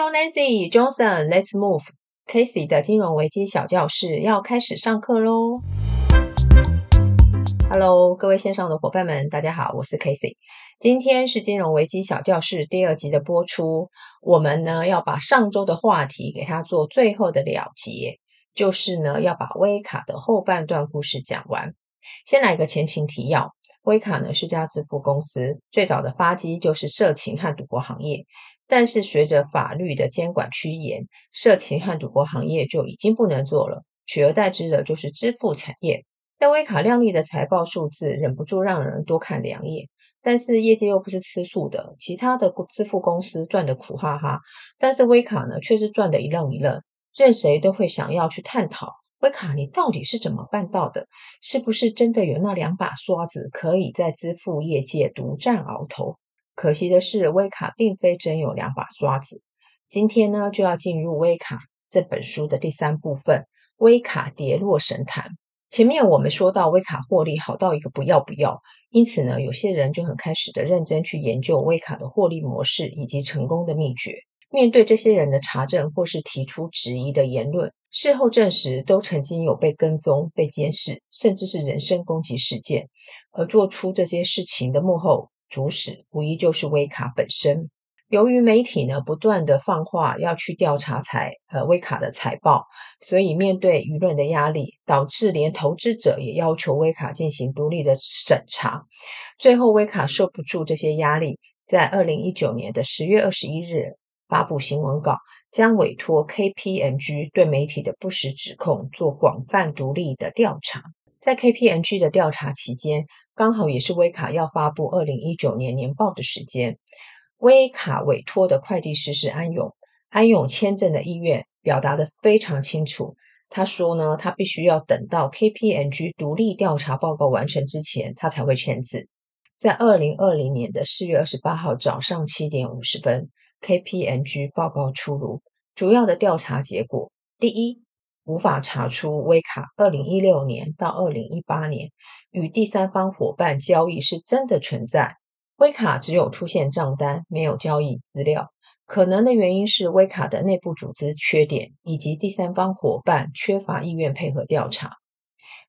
Hello Nancy Johnson，Let's move。Casey 的金融危机小教室要开始上课喽。Hello，各位线上的伙伴们，大家好，我是 Casey。今天是金融危机小教室第二集的播出。我们呢要把上周的话题给它做最后的了结，就是呢要把威卡的后半段故事讲完。先来一个前情提要。威卡呢是家支付公司，最早的发迹就是色情和赌博行业，但是随着法律的监管趋严，色情和赌博行业就已经不能做了，取而代之的就是支付产业。在威卡亮丽的财报数字，忍不住让人多看两眼，但是业界又不是吃素的，其他的支付公司赚得苦哈哈，但是威卡呢却是赚得一愣一愣，任谁都会想要去探讨。威卡，你到底是怎么办到的？是不是真的有那两把刷子，可以在支付业界独占鳌头？可惜的是，威卡并非真有两把刷子。今天呢，就要进入威卡这本书的第三部分——威卡跌落神坛。前面我们说到，威卡获利好到一个不要不要，因此呢，有些人就很开始的认真去研究威卡的获利模式以及成功的秘诀。面对这些人的查证或是提出质疑的言论，事后证实都曾经有被跟踪、被监视，甚至是人身攻击事件。而做出这些事情的幕后主使，无疑就是威卡本身。由于媒体呢不断的放话要去调查财呃威卡的财报，所以面对舆论的压力，导致连投资者也要求威卡进行独立的审查。最后，威卡受不住这些压力，在二零一九年的十月二十一日。发布新闻稿，将委托 KPMG 对媒体的不实指控做广泛独立的调查。在 KPMG 的调查期间，刚好也是威卡要发布二零一九年年报的时间。威卡委托的会计师是安永，安永签证的意愿表达得非常清楚。他说呢，他必须要等到 KPMG 独立调查报告完成之前，他才会签字。在二零二零年的四月二十八号早上七点五十分。KPMG 报告出炉，主要的调查结果：第一，无法查出威卡二零一六年到二零一八年与第三方伙伴交易是真的存在，威卡只有出现账单，没有交易资料。可能的原因是威卡的内部组织缺点，以及第三方伙伴缺乏意愿配合调查。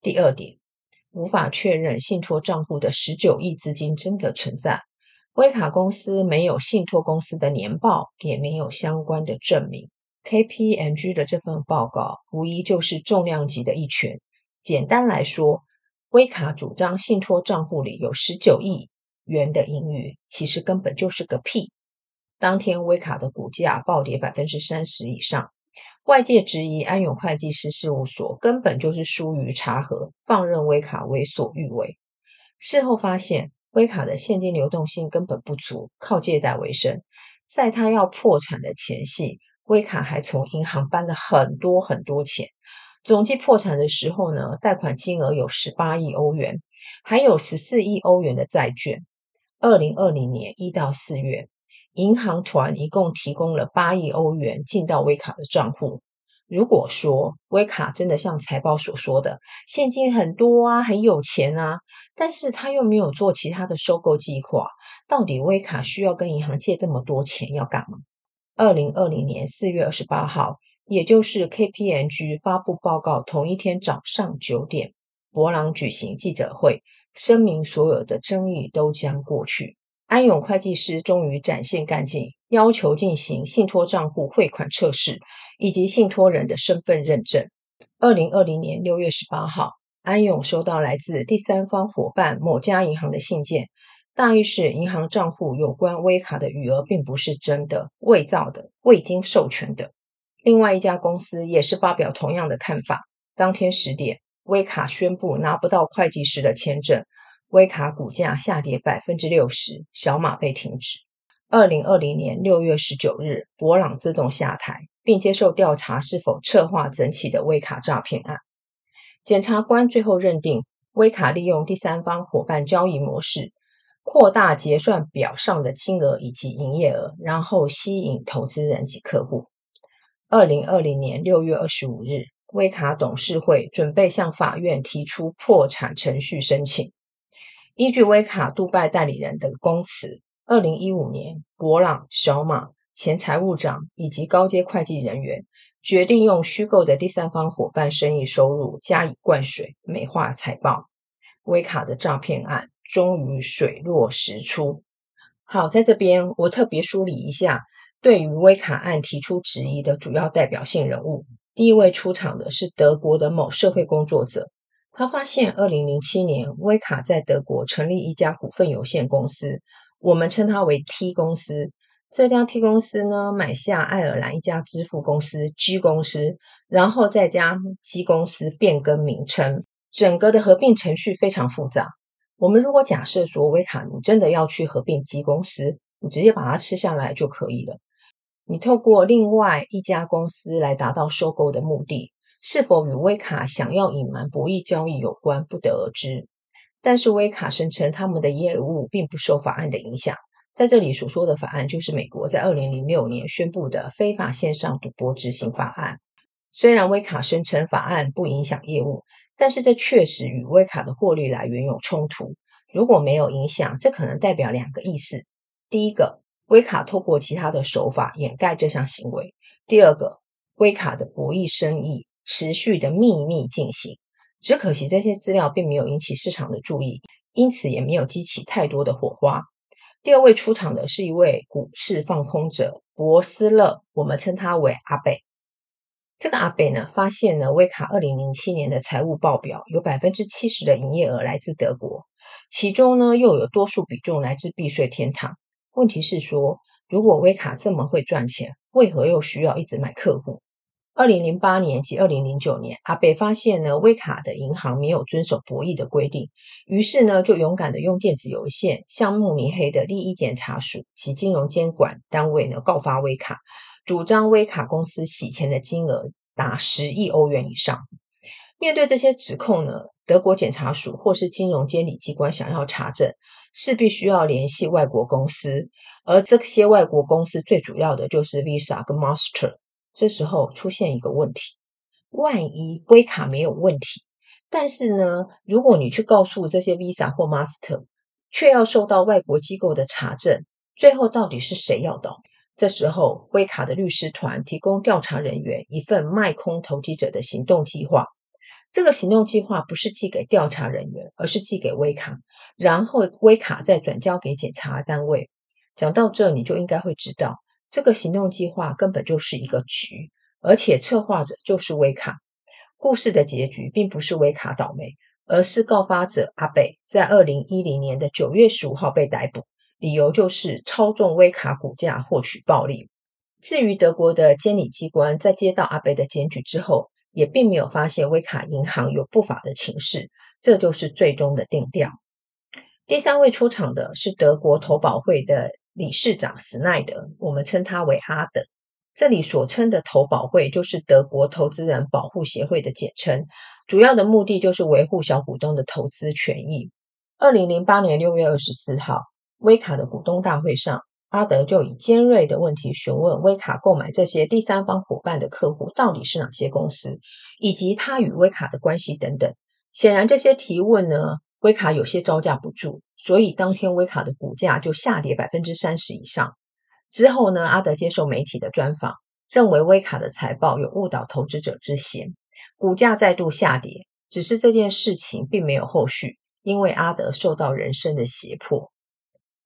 第二点，无法确认信托账户的十九亿资金真的存在。威卡公司没有信托公司的年报，也没有相关的证明。KPMG 的这份报告无疑就是重量级的一拳。简单来说，威卡主张信托账户里有十九亿元的盈余，其实根本就是个屁。当天威卡的股价暴跌百分之三十以上，外界质疑安永会计师事务所根本就是疏于查核，放任威卡为所欲为。事后发现。威卡的现金流动性根本不足，靠借贷为生。在他要破产的前夕，威卡还从银行搬了很多很多钱。总计破产的时候呢，贷款金额有十八亿欧元，还有十四亿欧元的债券。二零二零年一到四月，银行团一共提供了八亿欧元进到威卡的账户。如果说威卡真的像财报所说的现金很多啊，很有钱啊，但是他又没有做其他的收购计划，到底威卡需要跟银行借这么多钱要干嘛？二零二零年四月二十八号，也就是 KPMG 发布报告同一天早上九点，博朗举行记者会，声明所有的争议都将过去。安永会计师终于展现干劲，要求进行信托账户汇款测试以及信托人的身份认证。二零二零年六月十八号，安永收到来自第三方伙伴某家银行的信件，大意是银行账户有关威卡的余额并不是真的、伪造的、未经授权的。另外一家公司也是发表同样的看法。当天十点，威卡宣布拿不到会计师的签证。威卡股价下跌百分之六十，小马被停职。二零二零年六月十九日，博朗自动下台，并接受调查是否策划整起的威卡诈骗案。检察官最后认定，威卡利用第三方伙伴交易模式，扩大结算表上的金额以及营业额，然后吸引投资人及客户。二零二零年六月二十五日，威卡董事会准备向法院提出破产程序申请。依据威卡杜拜代理人的供词，二零一五年，博朗、小马前财务长以及高阶会计人员，决定用虚构的第三方伙伴生意收入加以灌水，美化财报。威卡的诈骗案终于水落石出。好，在这边我特别梳理一下，对于威卡案提出质疑的主要代表性人物。第一位出场的是德国的某社会工作者，他发现二零零七年威卡在德国成立一家股份有限公司。我们称它为 T 公司。这家 T 公司呢，买下爱尔兰一家支付公司 G 公司，然后再将 G 公司变更名称。整个的合并程序非常复杂。我们如果假设说，威卡你真的要去合并 G 公司，你直接把它吃下来就可以了。你透过另外一家公司来达到收购的目的，是否与威卡想要隐瞒博弈交易有关，不得而知。但是威卡声称他们的业务并不受法案的影响，在这里所说的法案就是美国在二零零六年宣布的非法线上赌博执行法案。虽然威卡声称法案不影响业务，但是这确实与威卡的获利来源有冲突。如果没有影响，这可能代表两个意思：第一个，威卡透过其他的手法掩盖这项行为；第二个，威卡的博弈生意持续的秘密进行。只可惜这些资料并没有引起市场的注意，因此也没有激起太多的火花。第二位出场的是一位股市放空者博斯勒，我们称他为阿贝。这个阿贝呢，发现呢，威卡二零零七年的财务报表有百分之七十的营业额来自德国，其中呢又有多数比重来自避税天堂。问题是说，如果威卡这么会赚钱，为何又需要一直买客户？二零零八年及二零零九年，阿贝发现呢，威卡的银行没有遵守博弈的规定，于是呢，就勇敢的用电子邮件向慕尼黑的利益检查署及金融监管单位呢告发威卡，主张威卡公司洗钱的金额达十亿欧元以上。面对这些指控呢，德国检察署或是金融监理机关想要查证，势必需要联系外国公司，而这些外国公司最主要的就是 Visa 跟 Master。这时候出现一个问题：万一威卡没有问题，但是呢，如果你去告诉这些 Visa 或 Master，却要受到外国机构的查证，最后到底是谁要倒？这时候，威卡的律师团提供调查人员一份卖空投机者的行动计划。这个行动计划不是寄给调查人员，而是寄给威卡，然后威卡再转交给检查单位。讲到这，你就应该会知道。这个行动计划根本就是一个局，而且策划者就是威卡。故事的结局并不是威卡倒霉，而是告发者阿贝在二零一零年的九月十五号被逮捕，理由就是操纵威卡股价获取暴利。至于德国的监理机关在接到阿贝的检举之后，也并没有发现威卡银行有不法的情势，这就是最终的定调。第三位出场的是德国投保会的。理事长斯奈德，我们称他为阿德。这里所称的投保会，就是德国投资人保护协会的简称，主要的目的就是维护小股东的投资权益。二零零八年六月二十四号，威卡的股东大会上，阿德就以尖锐的问题询问威卡购买这些第三方伙伴的客户到底是哪些公司，以及他与威卡的关系等等。显然，这些提问呢，威卡有些招架不住，所以当天威卡的股价就下跌百分之三十以上。之后呢，阿德接受媒体的专访，认为威卡的财报有误导投资者之嫌，股价再度下跌。只是这件事情并没有后续，因为阿德受到人生的胁迫。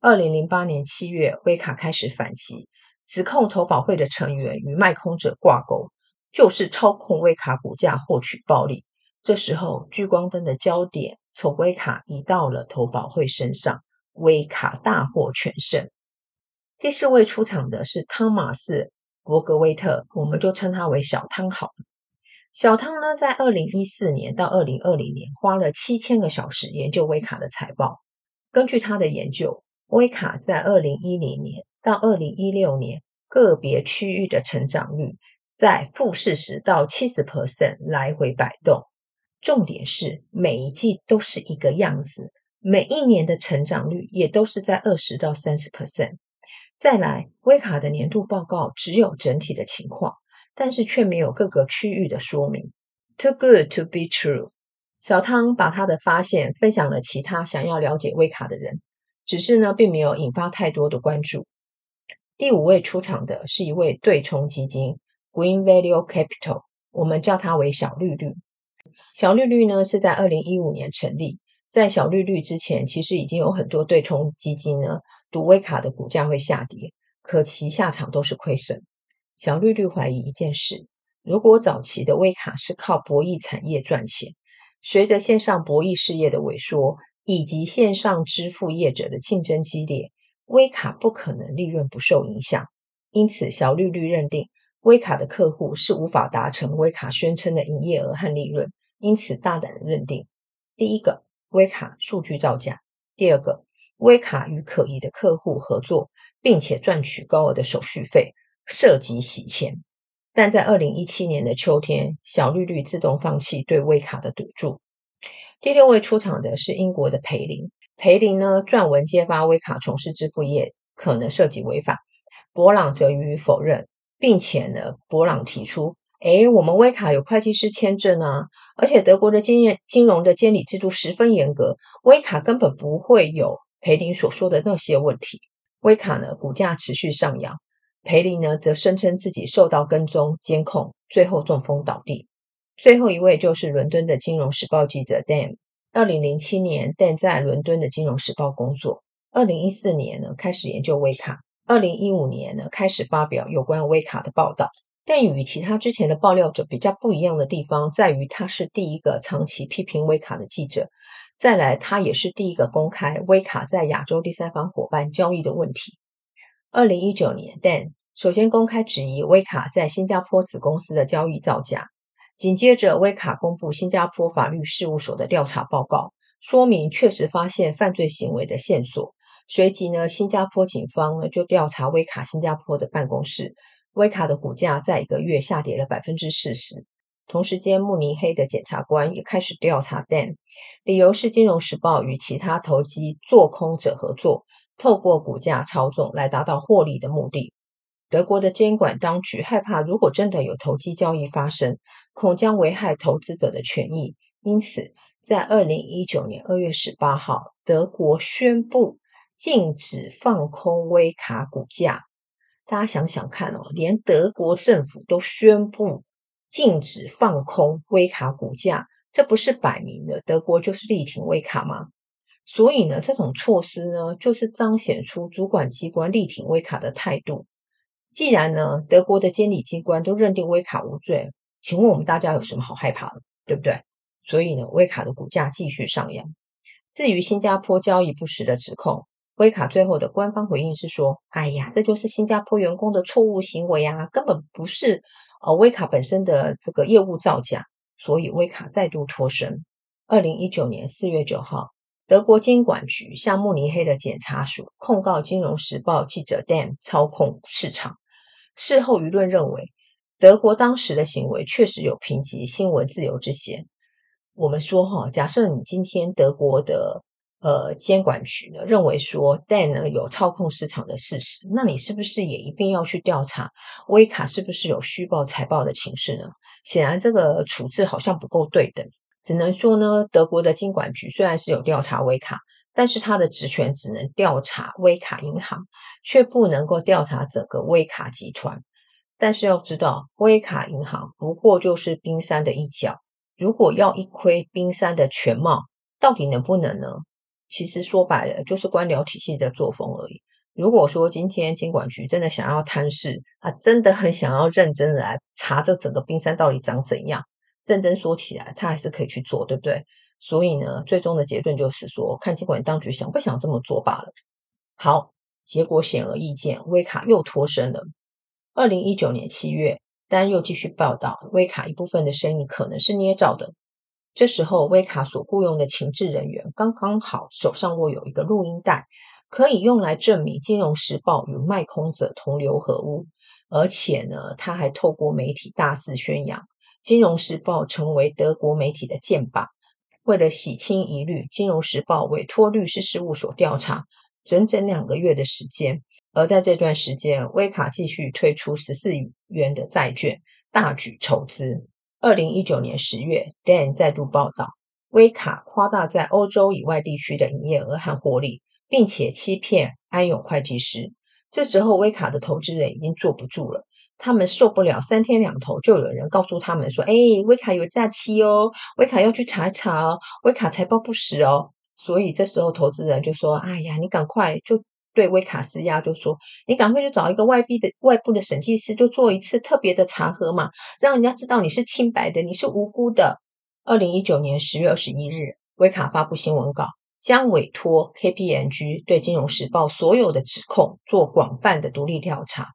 二零零八年七月，威卡开始反击，指控投保会的成员与卖空者挂钩，就是操控威卡股价获取暴利。这时候，聚光灯的焦点。从威卡移到了投保会身上，威卡大获全胜。第四位出场的是汤马斯·伯格威特，我们就称他为小汤好了。小汤呢，在二零一四年到二零二零年花了七千个小时研究威卡的财报。根据他的研究，威卡在二零一零年到二零一六年个别区域的成长率在负四十到七十 percent 来回摆动。重点是每一季都是一个样子，每一年的成长率也都是在二十到三十 percent。再来，威卡的年度报告只有整体的情况，但是却没有各个区域的说明。Too good to be true。小汤把他的发现分享了其他想要了解威卡的人，只是呢，并没有引发太多的关注。第五位出场的是一位对冲基金 Green Value Capital，我们叫它为小绿绿。小绿绿呢是在二零一五年成立，在小绿绿之前，其实已经有很多对冲基金呢赌威卡的股价会下跌，可其下场都是亏损。小绿绿怀疑一件事：如果早期的威卡是靠博弈产业赚钱，随着线上博弈事业的萎缩，以及线上支付业者的竞争激烈，微卡不可能利润不受影响。因此，小绿绿认定微卡的客户是无法达成微卡宣称的营业额和利润，因此大胆的认定：第一个，微卡数据造假；第二个，微卡与可疑的客户合作，并且赚取高额的手续费，涉及洗钱。但在二零一七年的秋天，小绿绿自动放弃对微卡的赌注。第六位出场的是英国的培林，培林呢撰文揭发威卡从事支付业可能涉及违法，博朗则予以否认，并且呢，博朗提出，诶，我们威卡有会计师签证啊，而且德国的经验金融的监理制度十分严格，威卡根本不会有培林所说的那些问题。威卡呢股价持续上扬，培林呢则声称自己受到跟踪监控，最后中风倒地。最后一位就是伦敦的《金融时报》记者 Dan。二零零七年，Dan 在伦敦的《金融时报》工作。二零一四年呢，开始研究威卡。二零一五年呢，开始发表有关威卡的报道。但与其他之前的爆料者比较不一样的地方，在于他是第一个长期批评威卡的记者。再来，他也是第一个公开威卡在亚洲第三方伙伴交易的问题。二零一九年，Dan 首先公开质疑威卡在新加坡子公司的交易造假。紧接着，威卡公布新加坡法律事务所的调查报告，说明确实发现犯罪行为的线索。随即呢，新加坡警方呢就调查威卡新加坡的办公室，威卡的股价在一个月下跌了百分之四十。同时间，慕尼黑的检察官也开始调查 Dan，理由是《金融时报》与其他投机做空者合作，透过股价操纵来达到获利的目的。德国的监管当局害怕，如果真的有投机交易发生，恐将危害投资者的权益。因此，在二零一九年二月十八号，德国宣布禁止放空威卡股价。大家想想看哦，连德国政府都宣布禁止放空威卡股价，这不是摆明了德国就是力挺威卡吗？所以呢，这种措施呢，就是彰显出主管机关力挺威卡的态度。既然呢，德国的监理机关都认定威卡无罪，请问我们大家有什么好害怕的，对不对？所以呢，威卡的股价继续上扬。至于新加坡交易不实的指控，威卡最后的官方回应是说：“哎呀，这就是新加坡员工的错误行为啊，根本不是呃威卡本身的这个业务造假。”所以威卡再度脱身。二零一九年四月九号，德国监管局向慕尼黑的检察署控告《金融时报》记者 Dan 操控市场。事后舆论认为，德国当时的行为确实有评级新闻自由之嫌。我们说哈，假设你今天德国的呃监管局呢认为说 Dan 呢有操控市场的事实，那你是不是也一定要去调查威卡是不是有虚报财报的情势呢？显然这个处置好像不够对等，只能说呢，德国的监管局虽然是有调查威卡。但是他的职权只能调查威卡银行，却不能够调查整个威卡集团。但是要知道，威卡银行不过就是冰山的一角。如果要一窥冰山的全貌，到底能不能呢？其实说白了，就是官僚体系的作风而已。如果说今天监管局真的想要探视啊，真的很想要认真的来查这整个冰山到底长怎样，认真说起来，他还是可以去做，对不对？所以呢，最终的结论就是说，看监管当局想不想这么做罢了。好，结果显而易见，威卡又脱身了。二零一九年七月，丹又继续报道，威卡一部分的生意可能是捏造的。这时候，威卡所雇佣的情治人员刚刚好手上握有一个录音带，可以用来证明《金融时报》与卖空者同流合污。而且呢，他还透过媒体大肆宣扬，《金融时报》成为德国媒体的箭靶。为了洗清疑虑，《金融时报》委托律师事务所调查，整整两个月的时间。而在这段时间，威卡继续推出十四亿元的债券，大举筹资。二零一九年十月，Dan 再度报道，威卡夸大在欧洲以外地区的营业额和获利，并且欺骗安永会计师，这时候威卡的投资人已经坐不住了，他们受不了，三天两头就有人告诉他们说：“哎，威卡有假期哦，威卡要去查一查哦，威卡财报不实哦。”所以这时候投资人就说：“哎呀，你赶快就。”对威卡施压，就说你赶快去找一个外币的外部的审计师，就做一次特别的查核嘛，让人家知道你是清白的，你是无辜的。二零一九年十月二十一日，威卡发布新闻稿，将委托 KPMG 对《金融时报》所有的指控做广泛的独立调查。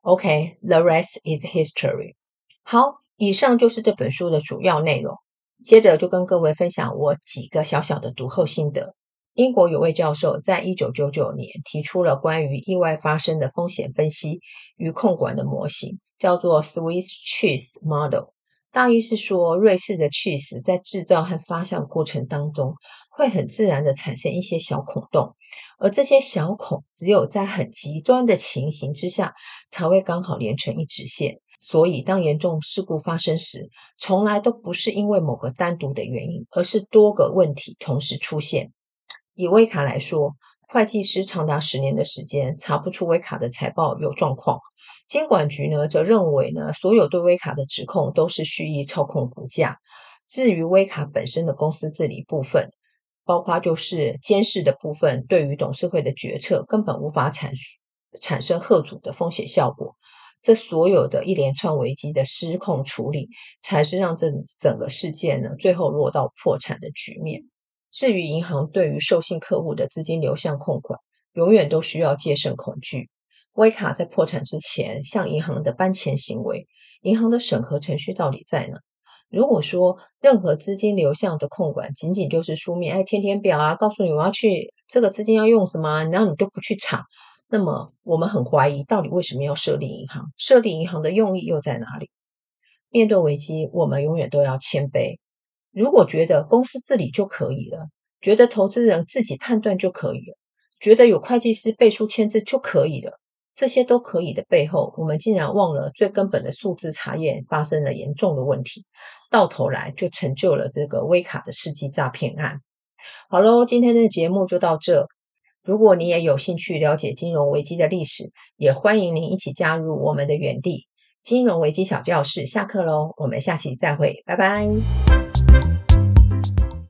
OK，the rest is history。好，以上就是这本书的主要内容。接着就跟各位分享我几个小小的读后心得。英国有位教授在一九九九年提出了关于意外发生的风险分析与控管的模型，叫做 Swiss Cheese Model。大意是说，瑞士的 cheese 在制造和发酵过程当中，会很自然的产生一些小孔洞，而这些小孔只有在很极端的情形之下，才会刚好连成一直线。所以，当严重事故发生时，从来都不是因为某个单独的原因，而是多个问题同时出现。以威卡来说，会计师长达十年的时间查不出威卡的财报有状况。监管局呢，则认为呢，所有对威卡的指控都是蓄意操控股价。至于威卡本身的公司治理部分，包括就是监视的部分，对于董事会的决策根本无法产产生贺阻的风险效果。这所有的一连串危机的失控处理，才是让这整个事件呢，最后落到破产的局面。至于银行对于授信客户的资金流向控管，永远都需要戒慎恐惧。威卡在破产之前向银行的搬钱行为，银行的审核程序到底在哪？如果说任何资金流向的控管仅仅就是书面，哎，填填表啊，告诉你我要去这个资金要用什么，然后你都不去查，那么我们很怀疑到底为什么要设立银行？设立银行的用意又在哪里？面对危机，我们永远都要谦卑。如果觉得公司治理就可以了，觉得投资人自己判断就可以了，觉得有会计师背书签字就可以了，这些都可以的背后，我们竟然忘了最根本的数字查验发生了严重的问题，到头来就成就了这个威卡的世纪诈骗案。好喽，今天的节目就到这。如果你也有兴趣了解金融危机的历史，也欢迎您一起加入我们的园地金融危机小教室。下课喽，我们下期再会，拜拜。Thank you